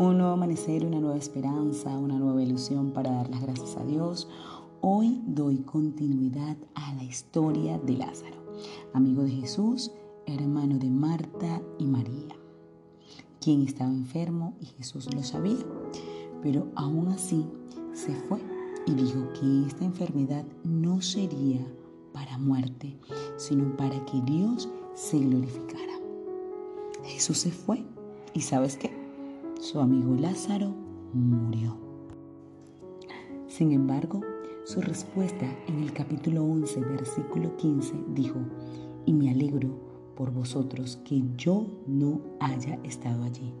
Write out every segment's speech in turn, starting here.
Un nuevo amanecer, una nueva esperanza, una nueva ilusión para dar las gracias a Dios. Hoy doy continuidad a la historia de Lázaro, amigo de Jesús, hermano de Marta y María, quien estaba enfermo y Jesús lo sabía, pero aún así se fue y dijo que esta enfermedad no sería para muerte, sino para que Dios se glorificara. Jesús se fue y sabes qué? Su amigo Lázaro murió. Sin embargo, su respuesta en el capítulo 11, versículo 15 dijo, y me alegro por vosotros que yo no haya estado allí,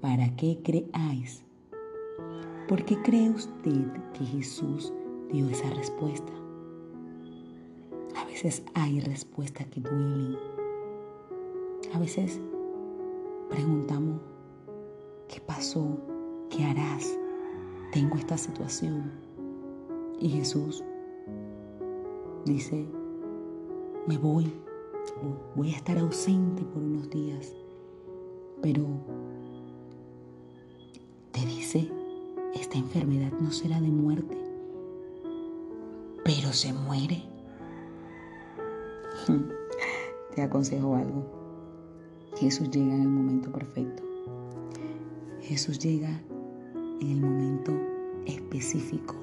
para que creáis. ¿Por qué cree usted que Jesús dio esa respuesta? A veces hay respuestas que duelen. A veces preguntamos, ¿qué pasó? ¿Qué harás? Tengo esta situación. Y Jesús dice, me voy, voy a estar ausente por unos días, pero te dice, esta enfermedad no será de muerte, pero se muere. Te aconsejo algo. Jesús llega en el momento perfecto. Jesús llega en el momento específico.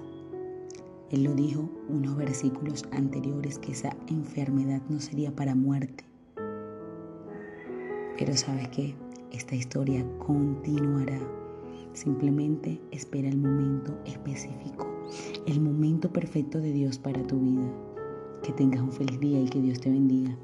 Él lo dijo unos versículos anteriores que esa enfermedad no sería para muerte. Pero sabes que esta historia continuará. Simplemente espera el momento específico, el momento perfecto de Dios para tu vida. Que tengas un feliz día y que Dios te bendiga.